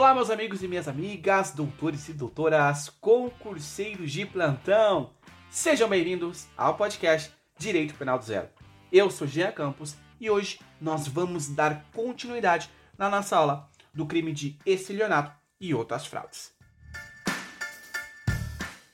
Olá, meus amigos e minhas amigas, doutores e doutoras, concurseiros de plantão. Sejam bem-vindos ao podcast Direito Penal do Zero. Eu sou Jean Campos e hoje nós vamos dar continuidade na nossa aula do crime de estelionato e outras fraudes.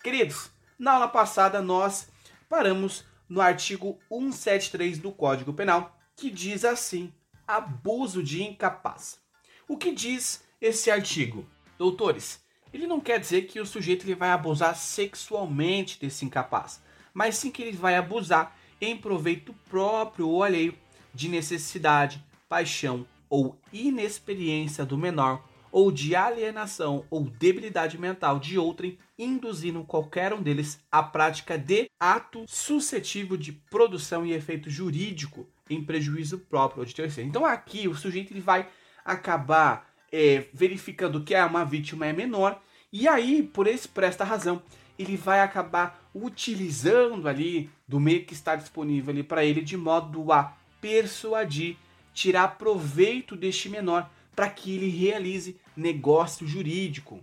Queridos, na aula passada nós paramos no artigo 173 do Código Penal, que diz assim: abuso de incapaz. O que diz esse artigo? Doutores, ele não quer dizer que o sujeito ele vai abusar sexualmente desse incapaz, mas sim que ele vai abusar em proveito próprio ou alheio de necessidade, paixão ou inexperiência do menor ou de alienação ou debilidade mental de outrem, induzindo qualquer um deles à prática de ato suscetível de produção e efeito jurídico em prejuízo próprio ou de terceiro. Então aqui o sujeito ele vai acabar é, verificando que uma vítima é menor e aí por esse por esta razão ele vai acabar utilizando ali do meio que está disponível ali para ele de modo a persuadir, tirar proveito deste menor para que ele realize negócio jurídico.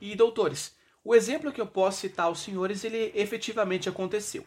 E doutores, o exemplo que eu posso citar aos senhores, ele efetivamente aconteceu.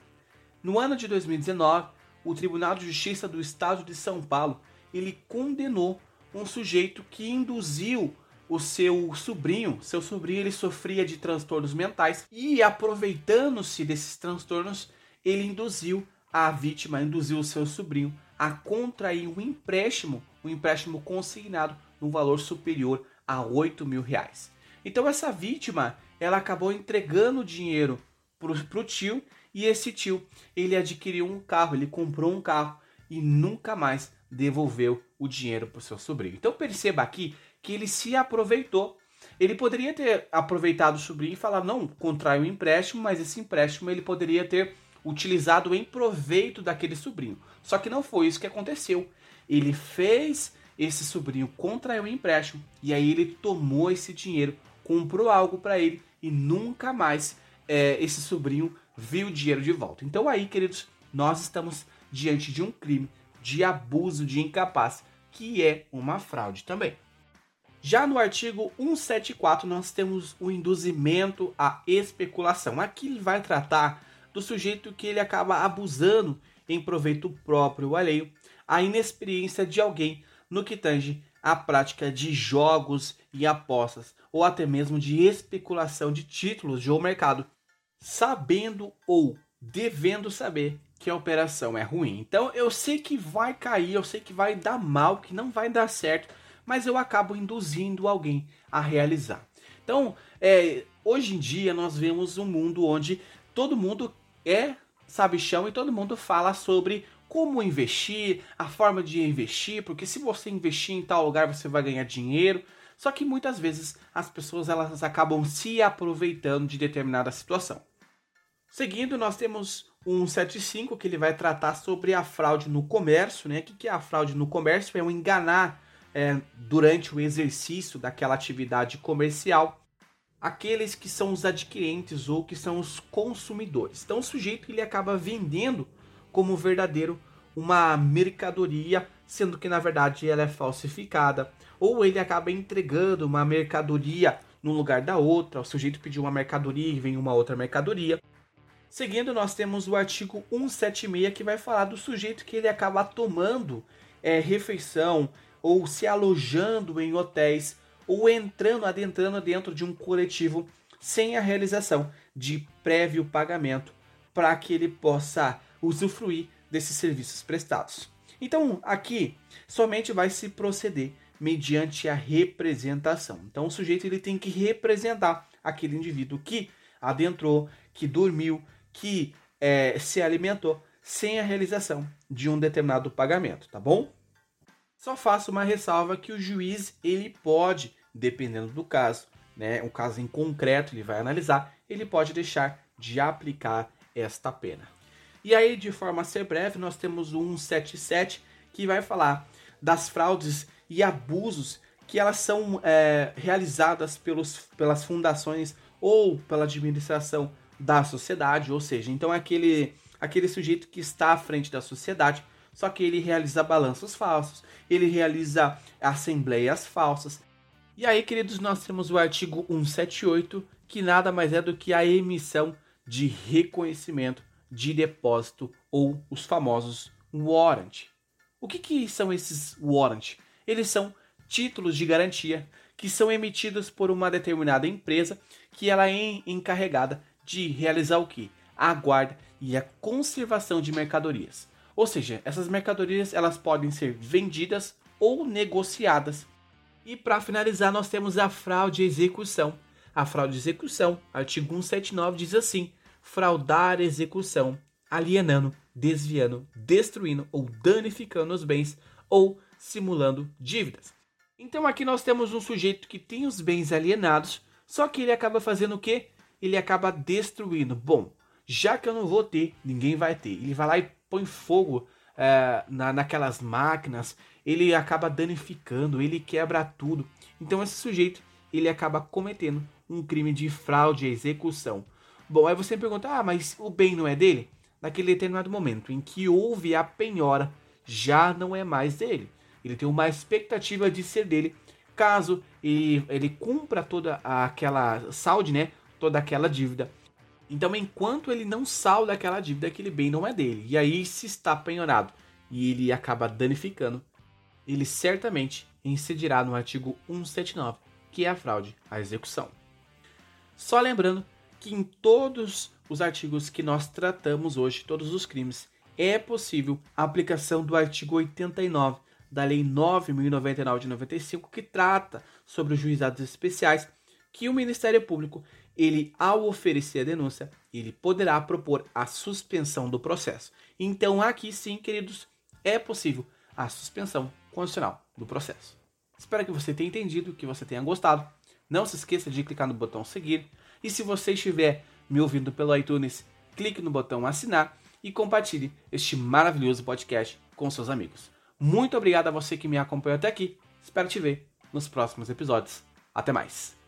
No ano de 2019, o Tribunal de Justiça do Estado de São Paulo, ele condenou um sujeito que induziu o seu sobrinho, seu sobrinho ele sofria de transtornos mentais e aproveitando-se desses transtornos, ele induziu a vítima, induziu o seu sobrinho a contrair um empréstimo, um empréstimo consignado no valor superior a 8 mil reais. Então essa vítima, ela acabou entregando o dinheiro para o tio e esse tio, ele adquiriu um carro, ele comprou um carro e nunca mais devolveu o dinheiro para o seu sobrinho. Então perceba aqui que ele se aproveitou. Ele poderia ter aproveitado o sobrinho e falar, não, contrai um empréstimo, mas esse empréstimo ele poderia ter utilizado em proveito daquele sobrinho. Só que não foi isso que aconteceu. Ele fez esse sobrinho contraiu um empréstimo e aí ele tomou esse dinheiro, comprou algo para ele e nunca mais é, esse sobrinho viu o dinheiro de volta. Então aí, queridos, nós estamos diante de um crime de abuso de incapaz, que é uma fraude também. Já no artigo 174, nós temos o induzimento à especulação. Aqui ele vai tratar do sujeito que ele acaba abusando em proveito próprio ou alheio, a inexperiência de alguém no que tange à prática de jogos e apostas, ou até mesmo de especulação de títulos de ou mercado, sabendo ou devendo saber que a operação é ruim. Então eu sei que vai cair, eu sei que vai dar mal, que não vai dar certo, mas eu acabo induzindo alguém a realizar. Então, é, hoje em dia nós vemos um mundo onde todo mundo é sabichão e todo mundo fala sobre como investir, a forma de investir, porque se você investir em tal lugar você vai ganhar dinheiro. Só que muitas vezes as pessoas elas acabam se aproveitando de determinada situação. Seguindo, nós temos um 75 que ele vai tratar sobre a fraude no comércio, né? O que é a fraude no comércio? É um enganar é, durante o exercício daquela atividade comercial aqueles que são os adquirentes ou que são os consumidores. Então o sujeito ele acaba vendendo como verdadeiro uma mercadoria, sendo que na verdade ela é falsificada, ou ele acaba entregando uma mercadoria no lugar da outra, o sujeito pediu uma mercadoria e vem uma outra mercadoria. Seguindo, nós temos o artigo 176 que vai falar do sujeito que ele acaba tomando é, refeição ou se alojando em hotéis ou entrando, adentrando dentro de um coletivo sem a realização de prévio pagamento para que ele possa usufruir desses serviços prestados. Então, aqui somente vai se proceder mediante a representação. Então, o sujeito ele tem que representar aquele indivíduo que adentrou, que dormiu, que é, se alimentou sem a realização de um determinado pagamento, tá bom? Só faço uma ressalva que o juiz ele pode, dependendo do caso, né, um caso em concreto ele vai analisar, ele pode deixar de aplicar esta pena. E aí, de forma a ser breve, nós temos o 177 que vai falar das fraudes e abusos que elas são é, realizadas pelos, pelas fundações ou pela administração da sociedade, ou seja, então é aquele, aquele sujeito que está à frente da sociedade, só que ele realiza balanços falsos, ele realiza assembleias falsas, E aí, queridos, nós temos o artigo 178, que nada mais é do que a emissão de reconhecimento de depósito ou os famosos warrant. O que, que são esses warrant? Eles são títulos de garantia que são emitidos por uma determinada empresa que ela é encarregada de realizar o que? A guarda e a conservação de mercadorias. Ou seja, essas mercadorias elas podem ser vendidas ou negociadas. E para finalizar, nós temos a fraude e execução. A fraude e execução, artigo 179 diz assim: fraudar execução, alienando, desviando, destruindo ou danificando os bens ou simulando dívidas. Então aqui nós temos um sujeito que tem os bens alienados, só que ele acaba fazendo o quê? Ele acaba destruindo. Bom, já que eu não vou ter, ninguém vai ter. Ele vai lá e põe fogo é, na, naquelas máquinas, ele acaba danificando, ele quebra tudo. Então esse sujeito ele acaba cometendo um crime de fraude à execução. Bom, aí você me pergunta, ah, mas o bem não é dele? Naquele determinado momento em que houve a penhora, já não é mais dele. Ele tem uma expectativa de ser dele, caso ele, ele cumpra toda aquela salde, né? Toda aquela dívida. Então, enquanto ele não salda aquela dívida, aquele bem não é dele. E aí, se está penhorado e ele acaba danificando, ele certamente incidirá no artigo 179, que é a fraude à execução. Só lembrando que em todos os artigos que nós tratamos hoje, todos os crimes, é possível a aplicação do artigo 89 da Lei 9.099 de 95, que trata sobre os juizados especiais, que o Ministério Público, ele ao oferecer a denúncia, ele poderá propor a suspensão do processo. Então aqui sim, queridos, é possível a suspensão condicional do processo. Espero que você tenha entendido, que você tenha gostado. Não se esqueça de clicar no botão seguir e se você estiver me ouvindo pelo iTunes, clique no botão assinar e compartilhe este maravilhoso podcast com seus amigos. Muito obrigado a você que me acompanhou até aqui. Espero te ver nos próximos episódios. Até mais!